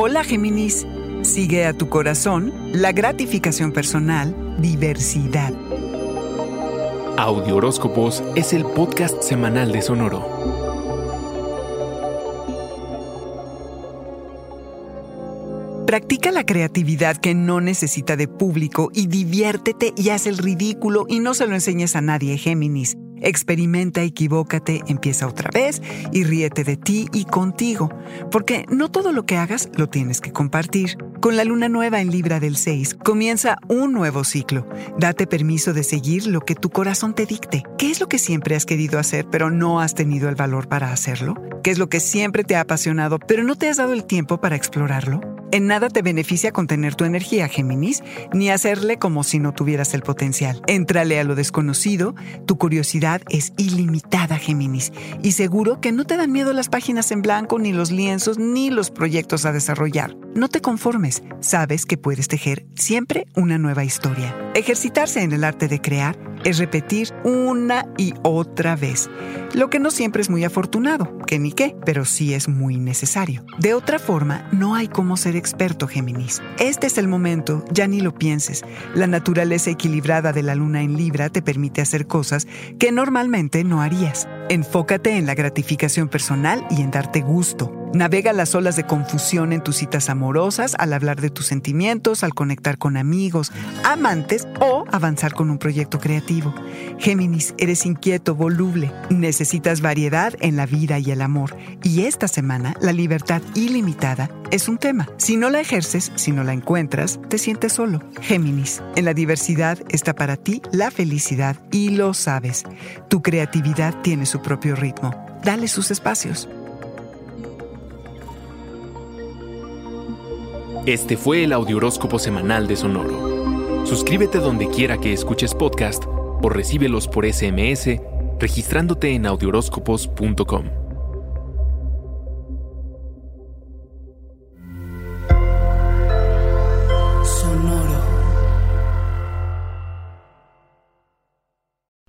Hola Géminis, sigue a tu corazón la gratificación personal, diversidad. Audio Horóscopos es el podcast semanal de Sonoro. Practica la creatividad que no necesita de público y diviértete y haz el ridículo y no se lo enseñes a nadie, Géminis. Experimenta, equivócate, empieza otra vez y ríete de ti y contigo, porque no todo lo que hagas lo tienes que compartir. Con la luna nueva en Libra del 6 comienza un nuevo ciclo. Date permiso de seguir lo que tu corazón te dicte. ¿Qué es lo que siempre has querido hacer pero no has tenido el valor para hacerlo? ¿Qué es lo que siempre te ha apasionado pero no te has dado el tiempo para explorarlo? En nada te beneficia contener tu energía, Géminis, ni hacerle como si no tuvieras el potencial. Entrale a lo desconocido, tu curiosidad es ilimitada, Géminis, y seguro que no te dan miedo las páginas en blanco, ni los lienzos, ni los proyectos a desarrollar. No te conformes, sabes que puedes tejer siempre una nueva historia. Ejercitarse en el arte de crear es repetir una y otra vez, lo que no siempre es muy afortunado, que ni qué, pero sí es muy necesario. De otra forma, no hay cómo ser experto, Géminis. Este es el momento, ya ni lo pienses. La naturaleza equilibrada de la luna en Libra te permite hacer cosas que normalmente no harías. Enfócate en la gratificación personal y en darte gusto. Navega las olas de confusión en tus citas amorosas al hablar de tus sentimientos, al conectar con amigos, amantes o avanzar con un proyecto creativo. Géminis, eres inquieto, voluble. Necesitas variedad en la vida y el amor. Y esta semana, la libertad ilimitada es un tema. Si no la ejerces, si no la encuentras, te sientes solo. Géminis, en la diversidad está para ti la felicidad y lo sabes. Tu creatividad tiene su propio ritmo. Dale sus espacios. Este fue el Audioróscopo Semanal de Sonoro. Suscríbete donde quiera que escuches podcast o recíbelos por SMS registrándote en audioróscopos.com.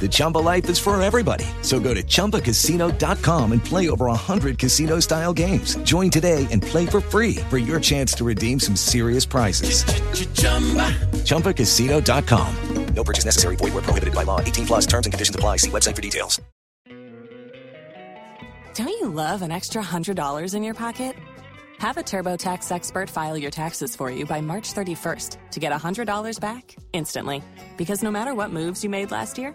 The Chumba life is for everybody. So go to ChumbaCasino.com and play over 100 casino style games. Join today and play for free for your chance to redeem some serious prizes. ChumbaCasino.com. No purchase necessary. Void where prohibited by law. 18 plus terms and conditions apply. See website for details. Don't you love an extra $100 in your pocket? Have a TurboTax expert file your taxes for you by March 31st to get $100 back instantly. Because no matter what moves you made last year,